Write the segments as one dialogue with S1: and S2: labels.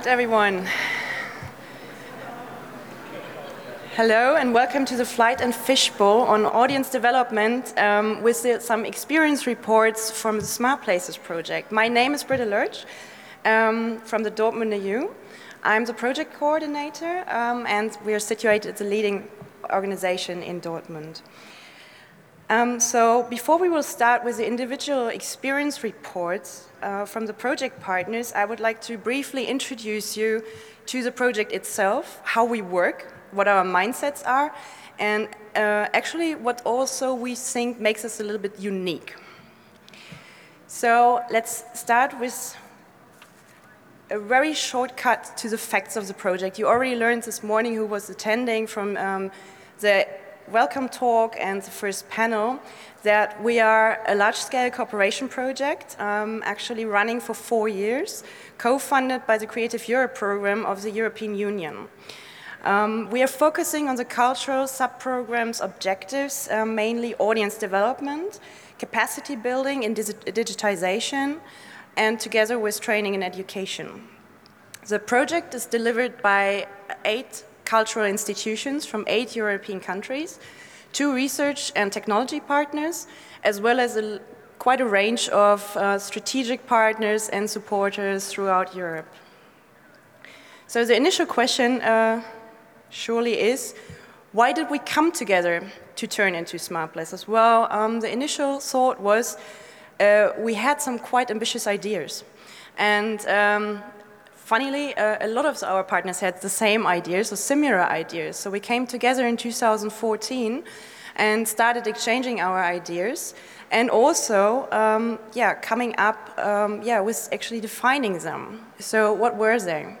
S1: right, everyone. Hello and welcome to the Flight and Fishbowl on audience development um, with the, some experience reports from the Smart Places project. My name is Britta Lurch um, from the Dortmunder U. I'm the project coordinator um, and we are situated at the leading organization in Dortmund. Um, so before we will start with the individual experience reports uh, from the project partners, I would like to briefly introduce you to the project itself, how we work, what our mindsets are, and uh, actually what also we think makes us a little bit unique. So let's start with a very shortcut to the facts of the project. You already learned this morning who was attending from um, the welcome talk and the first panel that we are a large-scale cooperation project, um, actually running for four years, co-funded by the Creative Europe program of the European Union. Um, we are focusing on the cultural sub-programs objectives, uh, mainly audience development, capacity building and digitization, and together with training and education. The project is delivered by eight cultural institutions from eight European countries, two research and technology partners, as well as a, quite a range of uh, strategic partners and supporters throughout Europe. So the initial question uh, surely is, why did we come together to turn into smart places? Well, um, the initial thought was uh, we had some quite ambitious ideas. And um, funnily, uh, a lot of our partners had the same ideas or similar ideas. So we came together in 2014 and started exchanging our ideas and also, um, yeah, coming up, um, yeah, with actually defining them. So what were they?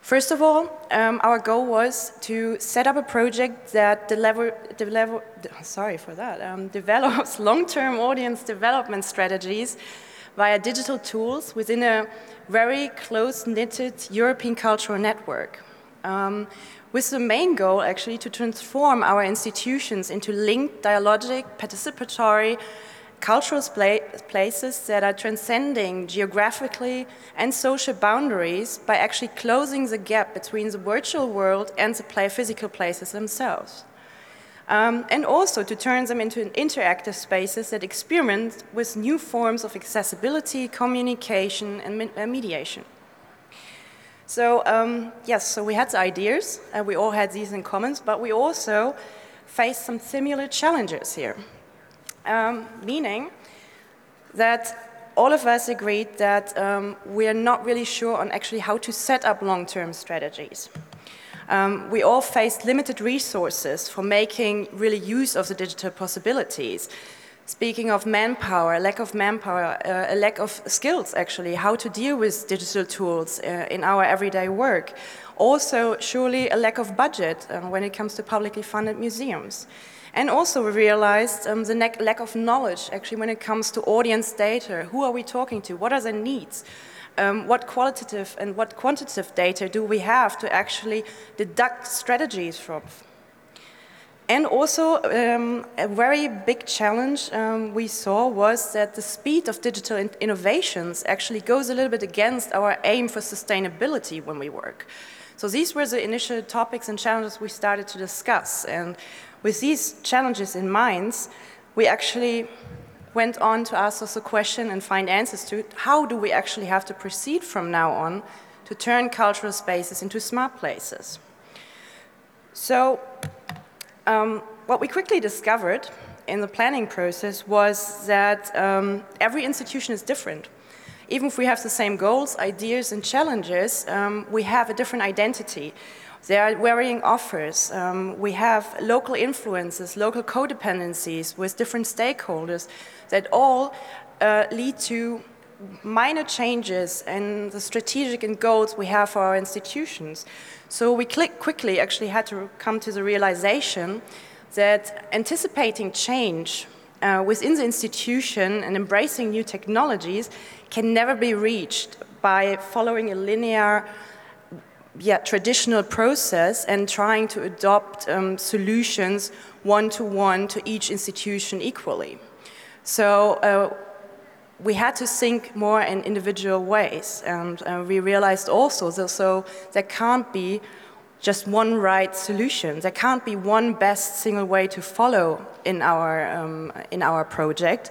S1: First of all, um, our goal was to set up a project that deliver, deliver, sorry for that, um, develops long-term audience development strategies via digital tools within a very close-knitted European cultural network. Um, with the main goal actually to transform our institutions into linked, dialogic, participatory, cultural places that are transcending geographically and social boundaries by actually closing the gap between the virtual world and the physical places themselves um, and also to turn them into interactive spaces that experiment with new forms of accessibility, communication, and me mediation. So um, yes, so we had ideas, and we all had these in common, but we also faced some similar challenges here, um, meaning that all of us agreed that um, we are not really sure on actually how to set up long-term strategies. Um, we all faced limited resources for making really use of the digital possibilities. Speaking of manpower, lack of manpower, uh, a lack of skills actually, how to deal with digital tools uh, in our everyday work. Also, surely a lack of budget uh, when it comes to publicly funded museums. And also we realized um, the lack of knowledge actually when it comes to audience data. Who are we talking to? What are their needs? Um, what qualitative and what quantitative data do we have to actually deduct strategies from. And also, um, a very big challenge um, we saw was that the speed of digital in innovations actually goes a little bit against our aim for sustainability when we work. So these were the initial topics and challenges we started to discuss. And with these challenges in mind, we actually went on to ask us a question and find answers to how do we actually have to proceed from now on to turn cultural spaces into smart places. So um, what we quickly discovered in the planning process was that um, every institution is different. Even if we have the same goals, ideas, and challenges, um, we have a different identity. There are varying offers. Um, we have local influences, local codependencies with different stakeholders that all uh, lead to minor changes in the strategic and goals we have for our institutions. So we quickly actually had to come to the realization that anticipating change uh, within the institution and embracing new technologies can never be reached by following a linear yeah, traditional process and trying to adopt um, solutions one to one to each institution equally. So uh, we had to think more in individual ways. And uh, we realized also that so there can't be just one right solution. There can't be one best single way to follow in our, um, in our project.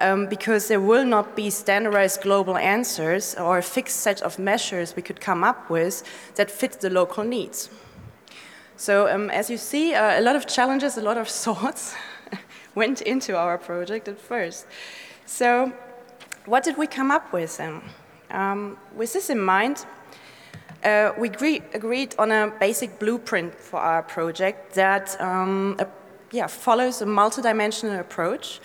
S1: Um, because there will not be standardized global answers or a fixed set of measures we could come up with that fit the local needs. So um, as you see, uh, a lot of challenges, a lot of thoughts went into our project at first. So what did we come up with? Um, with this in mind, uh, we agree, agreed on a basic blueprint for our project that um, yeah, follows a multidimensional approach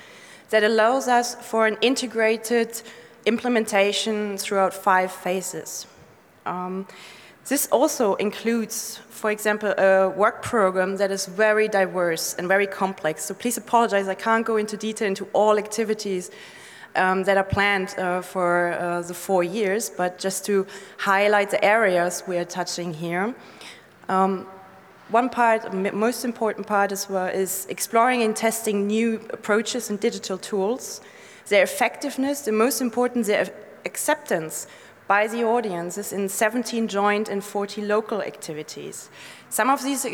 S1: that allows us for an integrated implementation throughout five phases. Um, this also includes, for example, a work program that is very diverse and very complex. So please apologize, I can't go into detail into all activities um, that are planned uh, for uh, the four years, but just to highlight the areas we are touching here. Um, one part, most important part as well, is exploring and testing new approaches and digital tools, their effectiveness, the most important, their acceptance by the audiences in 17 joint and 40 local activities. Some of these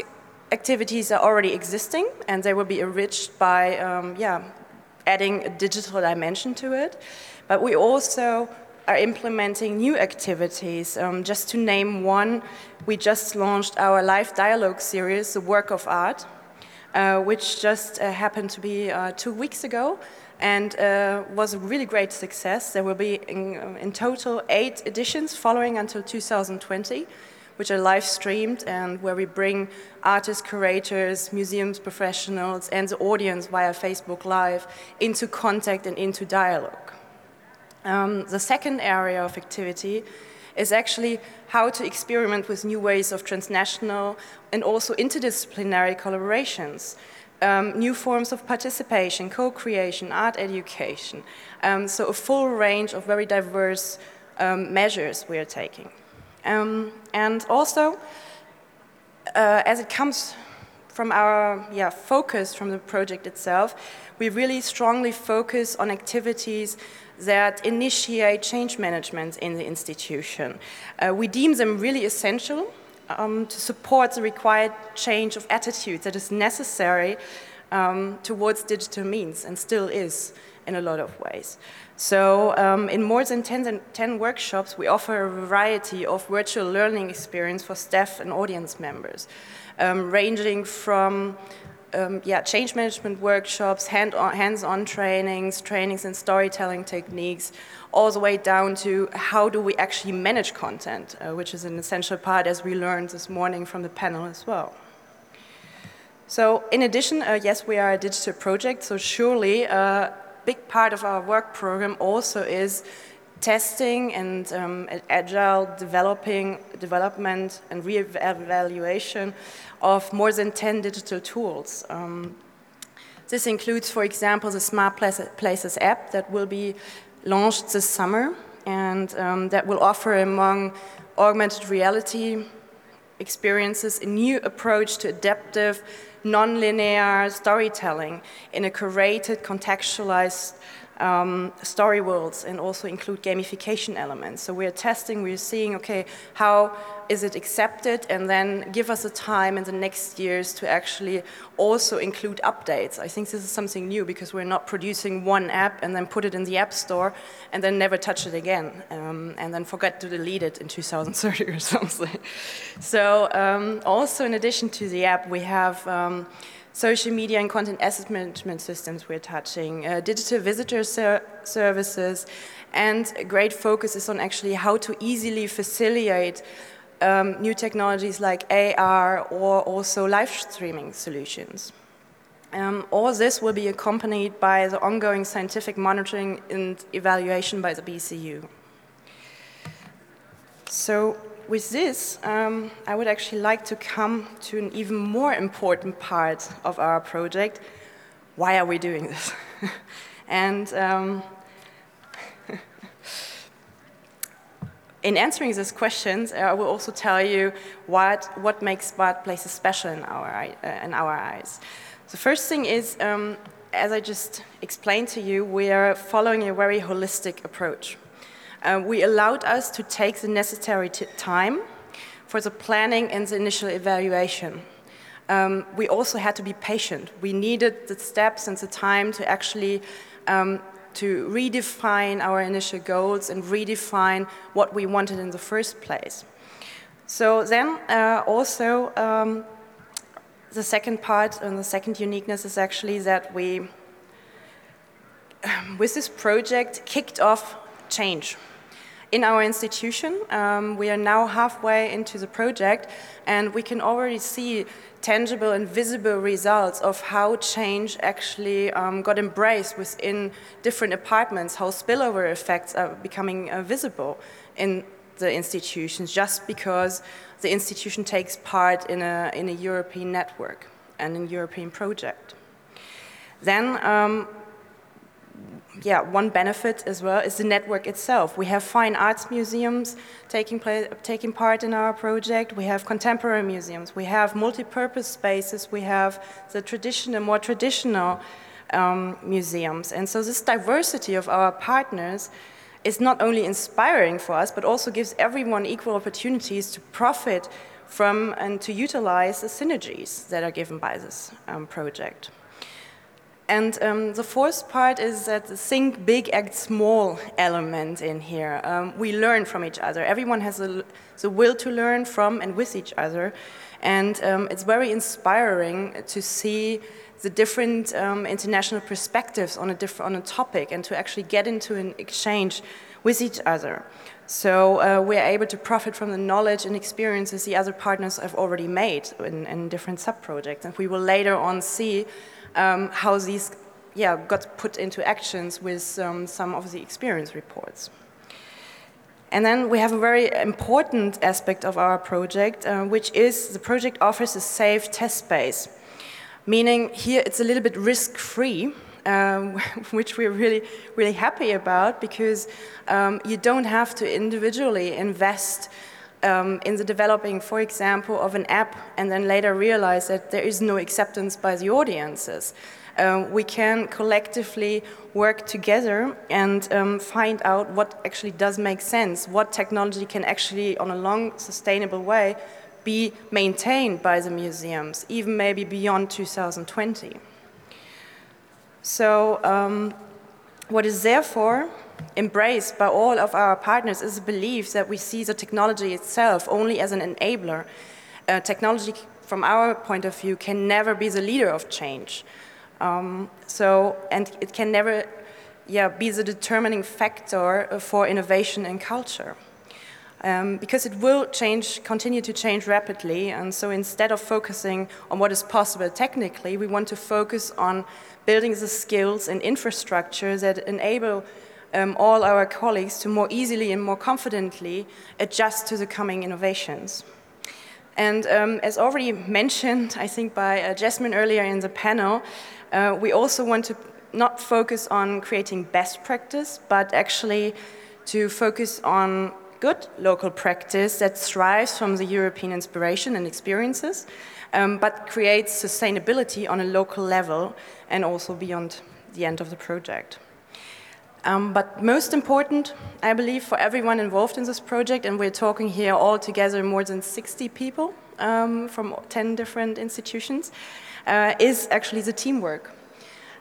S1: activities are already existing and they will be enriched by um, yeah, adding a digital dimension to it. But we also are implementing new activities. Um, just to name one, we just launched our live dialogue series, The Work of Art, uh, which just uh, happened to be uh, two weeks ago and uh, was a really great success. There will be in, uh, in, total eight editions following until 2020, which are live streamed and where we bring artists, curators, museums, professionals, and the audience via Facebook Live into contact and into dialogue. Um, the second area of activity is actually how to experiment with new ways of transnational and also interdisciplinary collaborations. Um, new forms of participation, co-creation, art education. Um, so a full range of very diverse um, measures we are taking. Um, and also, uh, as it comes from our yeah, focus from the project itself, we really strongly focus on activities that initiate change management in the institution. Uh, we deem them really essential um, to support the required change of attitude that is necessary um, towards digital means and still is in a lot of ways. So um, in more than 10, 10, workshops, we offer a variety of virtual learning experience for staff and audience members, um, ranging from um, yeah, change management workshops, hands-on trainings, trainings in storytelling techniques, all the way down to how do we actually manage content, uh, which is an essential part as we learned this morning from the panel as well. So in addition, uh, yes, we are a digital project, so surely a big part of our work program also is testing and um, agile developing, development and re-evaluation of more than 10 digital tools. Um, this includes, for example, the Smart Places app that will be launched this summer and um, that will offer, among augmented reality experiences, a new approach to adaptive, non-linear storytelling in a curated, contextualized um, story worlds and also include gamification elements. So we're testing, we're seeing, okay, how is it accepted and then give us a time in the next years to actually also include updates. I think this is something new because we're not producing one app and then put it in the app store and then never touch it again um, and then forget to delete it in 2030 or something. So um, also in addition to the app, we have um, social media and content asset management systems we're touching, uh, digital visitor ser services, and a great focus is on actually how to easily facilitate um, new technologies like AR or also live streaming solutions. Um, all this will be accompanied by the ongoing scientific monitoring and evaluation by the BCU. So with this, um, I would actually like to come to an even more important part of our project. Why are we doing this? and um, in answering these questions, I will also tell you what, what makes Bad Places special in our, uh, in our eyes. The first thing is, um, as I just explained to you, we are following a very holistic approach. Uh, we allowed us to take the necessary time for the planning and the initial evaluation. Um, we also had to be patient. We needed the steps and the time to actually um, to redefine our initial goals and redefine what we wanted in the first place. So then uh, also um, the second part and the second uniqueness is actually that we, with this project, kicked off change. In our institution, um, we are now halfway into the project and we can already see tangible and visible results of how change actually um, got embraced within different departments, how spillover effects are becoming uh, visible in the institutions just because the institution takes part in a, in a European network and a European project. Then, um, yeah, one benefit as well is the network itself. We have fine arts museums taking, play, taking part in our project. We have contemporary museums. We have multi-purpose spaces. We have the traditional, more traditional um, museums. And so this diversity of our partners is not only inspiring for us, but also gives everyone equal opportunities to profit from and to utilize the synergies that are given by this um, project. And um, the fourth part is that the think big, act small element in here. Um, we learn from each other. Everyone has a, the will to learn from and with each other. And um, it's very inspiring to see the different um, international perspectives on a, diff- on a topic and to actually get into an exchange with each other. So uh, we're able to profit from the knowledge and experiences the other partners have already made in, in different sub-projects. And we will later on see um, how these yeah, got put into actions with um, some of the experience reports. And then we have a very important aspect of our project, uh, which is the project offers a safe test space meaning here it's a little bit risk-free, um, which we're really, really happy about because um, you don't have to individually invest um, in the developing, for example, of an app and then later realize that there is no acceptance by the audiences. Um, we can collectively work together and um, find out what actually does make sense, what technology can actually, on a long, sustainable way, be maintained by the museums, even maybe beyond 2020. So, um, what is therefore embraced by all of our partners is a belief that we see the technology itself only as an enabler. Uh, technology, from our point of view, can never be the leader of change. Um, so, and it can never yeah, be the determining factor for innovation and culture um, because it will change, continue to change rapidly. And so instead of focusing on what is possible technically, we want to focus on building the skills and infrastructure that enable um, all our colleagues to more easily and more confidently adjust to the coming innovations. And um, as already mentioned, I think by uh, Jasmine earlier in the panel, uh, we also want to not focus on creating best practice, but actually to focus on good local practice that thrives from the European inspiration and experiences, um, but creates sustainability on a local level and also beyond the end of the project. Um, but most important, I believe, for everyone involved in this project, and we're talking here all together more than 60 people um, from 10 different institutions, uh, is actually the teamwork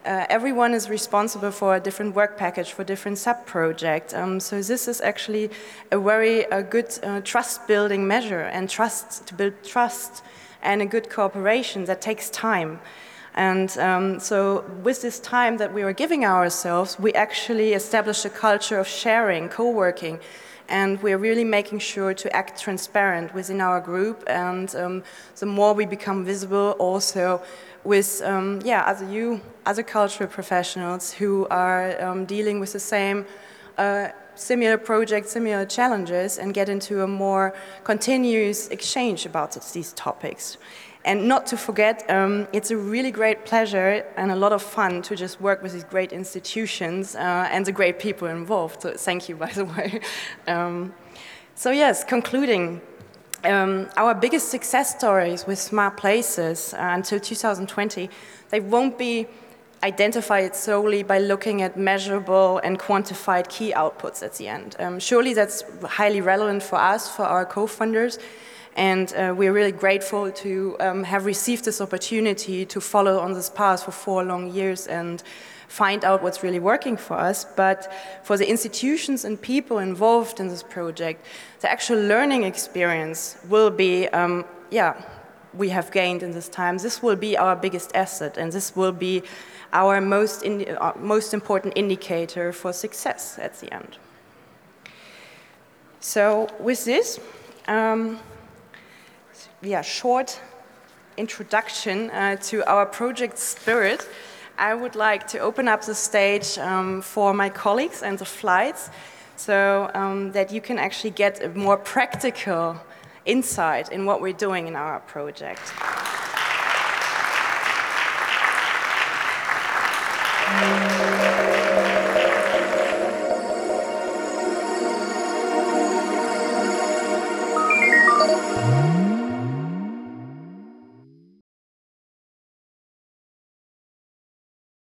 S1: uh, everyone is responsible for a different work package for different sub-projects. Um, so this is actually a very a good uh, trust-building measure and trust to build trust and a good cooperation that takes time. And um, so, with this time that we are giving ourselves, we actually establish a culture of sharing, co working, and we're really making sure to act transparent within our group. And um, the more we become visible, also with um, yeah other you other cultural professionals who are um, dealing with the same uh, similar projects, similar challenges, and get into a more continuous exchange about these topics. And not to forget, um, it's a really great pleasure and a lot of fun to just work with these great institutions uh, and the great people involved. So thank you, by the way. Um, so yes, concluding, um, our biggest success stories with smart places uh, until 2020, they won't be identified solely by looking at measurable and quantified key outputs at the end. Um, surely that's highly relevant for us, for our co-funders, and uh, we're really grateful to um, have received this opportunity to follow on this path for four long years and find out what's really working for us. But for the institutions and people involved in this project, the actual learning experience will be, um, yeah, we have gained in this time. This will be our biggest asset, and this will be our most, in, uh, most important indicator for success at the end. So with this, um, yeah, short introduction uh, to our project spirit, I would like to open up the stage um, for my colleagues and the flights so um, that you can actually get a more practical insight in what we're doing in our project.